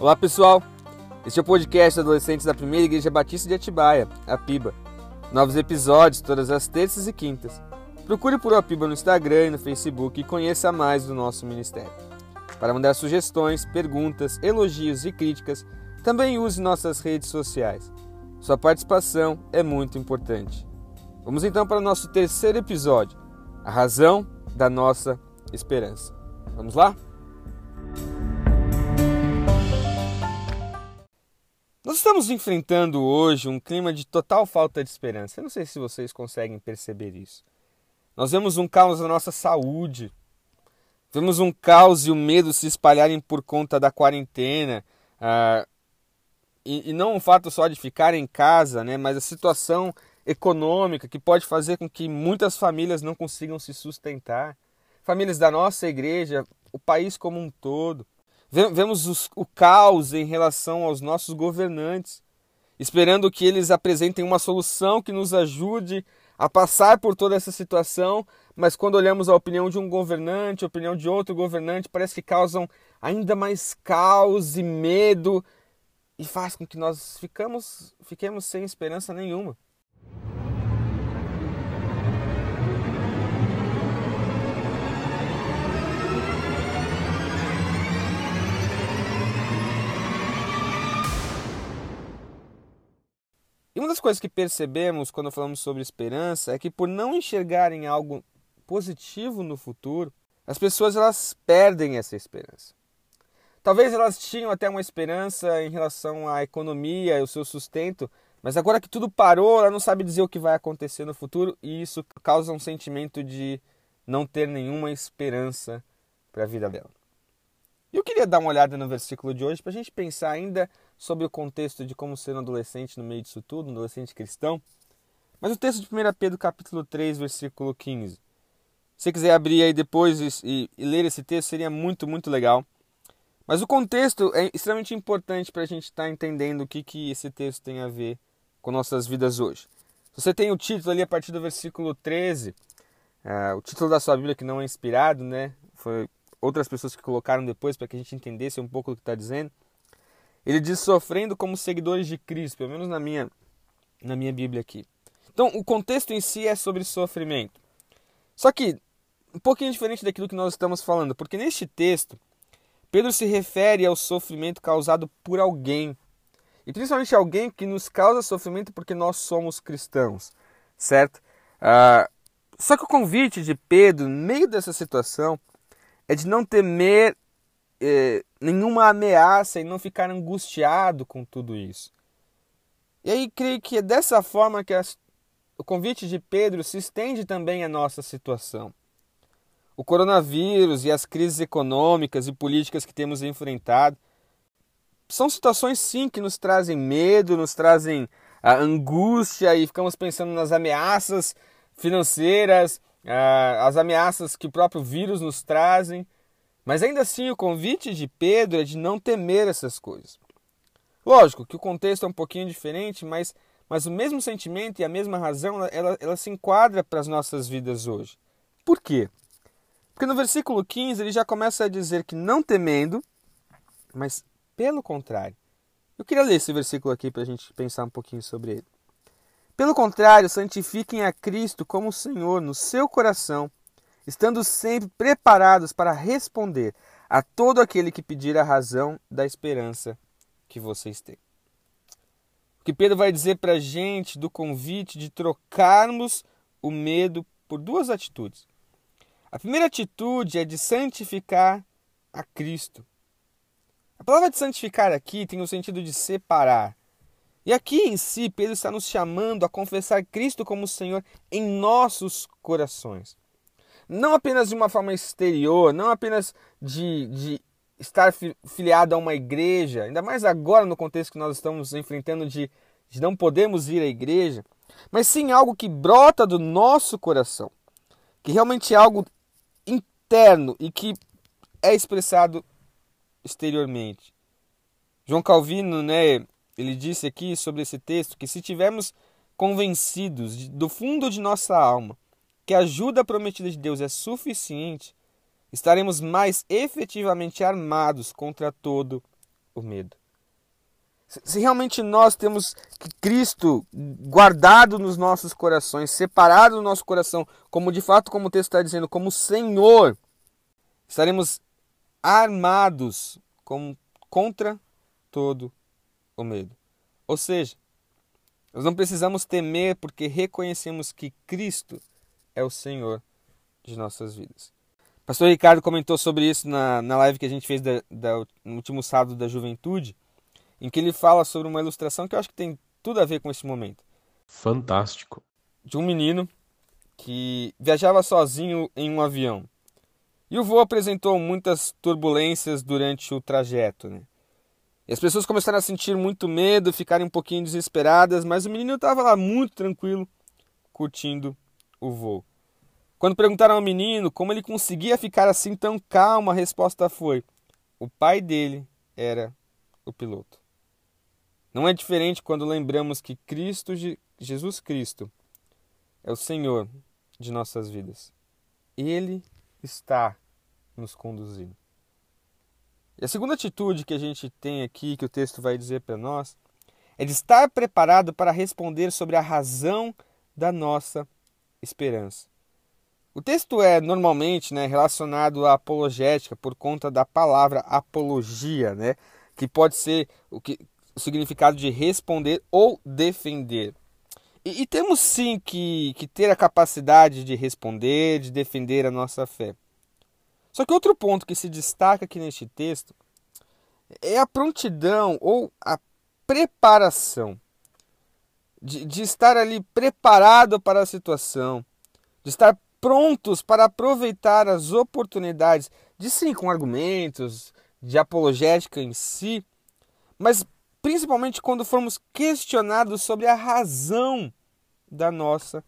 Olá pessoal, este é o podcast Adolescentes da Primeira Igreja Batista de Atibaia, a PIBA. Novos episódios todas as terças e quintas. Procure por Apiba no Instagram e no Facebook e conheça mais do nosso ministério. Para mandar sugestões, perguntas, elogios e críticas, também use nossas redes sociais. Sua participação é muito importante. Vamos então para o nosso terceiro episódio, a razão da nossa esperança. Vamos lá? Estamos enfrentando hoje um clima de total falta de esperança. Eu não sei se vocês conseguem perceber isso. Nós vemos um caos na nossa saúde, vemos um caos e o medo se espalharem por conta da quarentena. Ah, e, e, não o fato só de ficar em casa, né, mas a situação econômica que pode fazer com que muitas famílias não consigam se sustentar. Famílias da nossa igreja, o país como um todo. Vemos os, o caos em relação aos nossos governantes, esperando que eles apresentem uma solução que nos ajude a passar por toda essa situação, mas quando olhamos a opinião de um governante, a opinião de outro governante, parece que causam ainda mais caos e medo e faz com que nós ficamos, fiquemos sem esperança nenhuma. Uma das coisas que percebemos quando falamos sobre esperança é que por não enxergarem algo positivo no futuro, as pessoas elas perdem essa esperança. Talvez elas tinham até uma esperança em relação à economia e o seu sustento, mas agora que tudo parou, ela não sabe dizer o que vai acontecer no futuro e isso causa um sentimento de não ter nenhuma esperança para a vida dela. Eu queria dar uma olhada no versículo de hoje para a gente pensar ainda sobre o contexto de como ser um adolescente no meio disso tudo, um adolescente cristão. Mas o texto de 1 Pedro capítulo 3, versículo 15. Se você quiser abrir aí depois e, e ler esse texto, seria muito, muito legal. Mas o contexto é extremamente importante para a gente estar tá entendendo o que, que esse texto tem a ver com nossas vidas hoje. Você tem o título ali a partir do versículo 13, uh, é, o título da sua Bíblia que não é inspirado, né? Foi outras pessoas que colocaram depois para que a gente entendesse um pouco do que está dizendo. Ele diz sofrendo como seguidores de Cristo, pelo menos na minha, na minha Bíblia aqui. Então, o contexto em si é sobre sofrimento. Só que, um pouquinho diferente daquilo que nós estamos falando, porque neste texto, Pedro se refere ao sofrimento causado por alguém. E principalmente alguém que nos causa sofrimento porque nós somos cristãos, certo? Ah, só que o convite de Pedro, no meio dessa situação, é de não temer eh, nenhuma ameaça e não ficar angustiado com tudo isso. E aí creio que é dessa forma que as, o convite de Pedro se estende também à nossa situação. O coronavírus e as crises econômicas e políticas que temos enfrentado são situações sim que nos trazem medo, nos trazem a angústia e ficamos pensando nas ameaças financeiras, ah, as ameaças que o próprio vírus nos trazem. Mas ainda assim, o convite de Pedro é de não temer essas coisas. Lógico que o contexto é um pouquinho diferente, mas, mas o mesmo sentimento e a mesma razão ela, ela se enquadra para as nossas vidas hoje. Por quê? Porque no versículo 15 ele já começa a dizer que não temendo, mas pelo contrário. Eu queria ler esse versículo aqui para a gente pensar um pouquinho sobre ele. Pelo contrário, santifiquem a Cristo como Senhor no seu coração, estando sempre preparados para responder a todo aquele que pedir a razão da esperança que vocês têm. O que Pedro vai dizer para a gente do convite de trocarmos o medo por duas atitudes. A primeira atitude é de santificar a Cristo. A palavra de santificar aqui tem o sentido de separar, e aqui em si, Pedro está nos chamando a confessar Cristo como Senhor em nossos corações. Não apenas de uma forma exterior, não apenas de, de estar filiado a uma igreja, ainda mais agora no contexto que nós estamos enfrentando de, de não podermos ir à igreja, mas sim algo que brota do nosso coração, que realmente é algo interno e que é expressado exteriormente. João Calvino, né, ele disse aqui sobre esse texto que se tivermos convencidos do fundo de nossa alma que a ajuda prometida de Deus é suficiente, estaremos mais efetivamente armados contra todo o medo. Se realmente nós temos Cristo guardado nos nossos corações, separado no nosso coração, como de fato, como o texto está dizendo, como Senhor, estaremos armados com, contra todo o medo. Ou seja, nós não precisamos temer porque reconhecemos que Cristo é o Senhor de nossas vidas. Pastor Ricardo comentou sobre isso na, na live que a gente fez da, da, no último sábado da juventude, em que ele fala sobre uma ilustração que eu acho que tem tudo a ver com esse momento. Fantástico. De um menino que viajava sozinho em um avião. E o voo apresentou muitas turbulências durante o trajeto. Né? E as pessoas começaram a sentir muito medo, ficarem um pouquinho desesperadas, mas o menino estava lá muito tranquilo, curtindo o voo. Quando perguntaram ao menino como ele conseguia ficar assim tão calmo, a resposta foi: o pai dele era o piloto. Não é diferente quando lembramos que Cristo, Jesus Cristo, é o Senhor de nossas vidas. Ele está nos conduzindo. E a segunda atitude que a gente tem aqui, que o texto vai dizer para nós, é de estar preparado para responder sobre a razão da nossa esperança. O texto é normalmente né, relacionado à apologética por conta da palavra apologia, né, que pode ser o, que, o significado de responder ou defender. E, e temos sim que, que ter a capacidade de responder, de defender a nossa fé. Só que outro ponto que se destaca aqui neste texto é a prontidão ou a preparação. De, de estar ali preparado para a situação, de estar prontos para aproveitar as oportunidades, de sim com argumentos, de apologética em si, mas principalmente quando formos questionados sobre a razão da nossa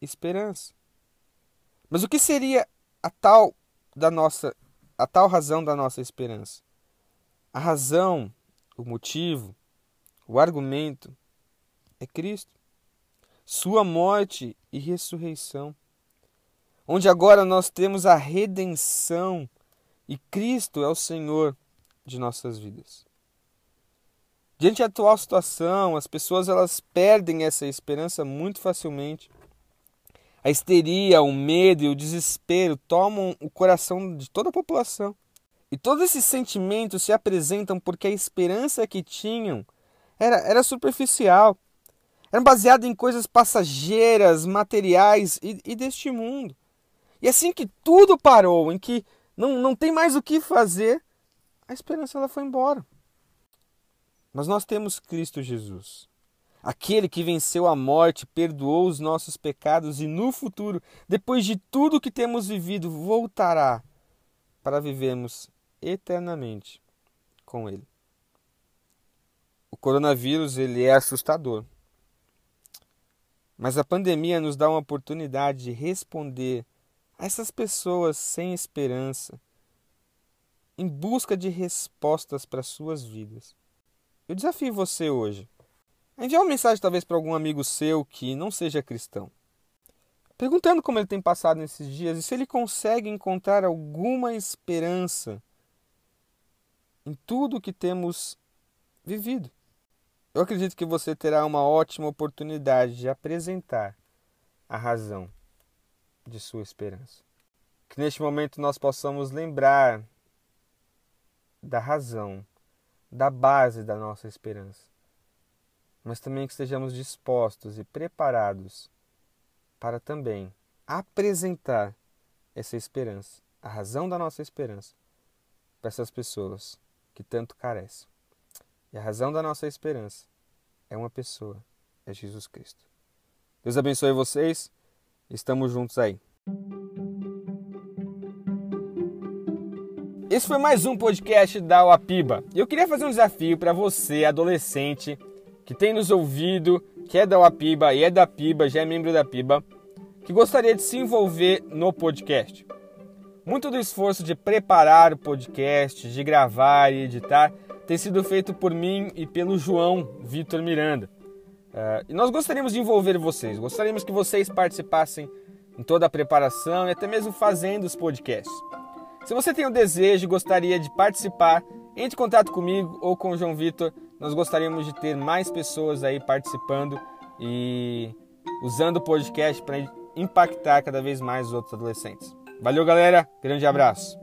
esperança. Mas o que seria a tal da nossa a tal razão da nossa esperança? A razão, o motivo, o argumento é Cristo. Sua morte e ressurreição onde agora nós temos a redenção e Cristo é o Senhor de nossas vidas. Diante da atual situação, as pessoas elas perdem essa esperança muito facilmente. A histeria, o medo e o desespero tomam o coração de toda a população. E todos esses sentimentos se apresentam porque a esperança que tinham era, era superficial. Era baseada em coisas passageiras, materiais e, e deste mundo. E assim que tudo parou, em que não, não tem mais o que fazer, a esperança ela foi embora. Mas nós temos Cristo Jesus, aquele que venceu a morte, perdoou os nossos pecados e no futuro, depois de tudo que temos vivido, voltará para vivermos eternamente com ele. O coronavírus ele é assustador. Mas a pandemia nos dá uma oportunidade de responder essas pessoas sem esperança, em busca de respostas para suas vidas. Eu desafio você hoje a enviar uma mensagem talvez para algum amigo seu que não seja cristão, perguntando como ele tem passado nesses dias e se ele consegue encontrar alguma esperança em tudo que temos vivido. Eu acredito que você terá uma ótima oportunidade de apresentar a razão de sua esperança. Que neste momento nós possamos lembrar da razão, da base da nossa esperança, mas também que estejamos dispostos e preparados para também apresentar essa esperança, a razão da nossa esperança, para essas pessoas que tanto carecem. E a razão da nossa esperança é uma pessoa, é Jesus Cristo. Deus abençoe vocês. Estamos juntos aí. Esse foi mais um podcast da Uapiba. Eu queria fazer um desafio para você, adolescente, que tem nos ouvido, que é da Uapiba e é da Piba, já é membro da Piba, que gostaria de se envolver no podcast. Muito do esforço de preparar o podcast, de gravar e editar, tem sido feito por mim e pelo João Vitor Miranda. Uh, e nós gostaríamos de envolver vocês, gostaríamos que vocês participassem em toda a preparação e até mesmo fazendo os podcasts. Se você tem o desejo e gostaria de participar, Entre em contato comigo ou com o João Vitor. Nós gostaríamos de ter mais pessoas aí participando e usando o podcast para impactar cada vez mais os outros adolescentes. Valeu, galera. Grande abraço.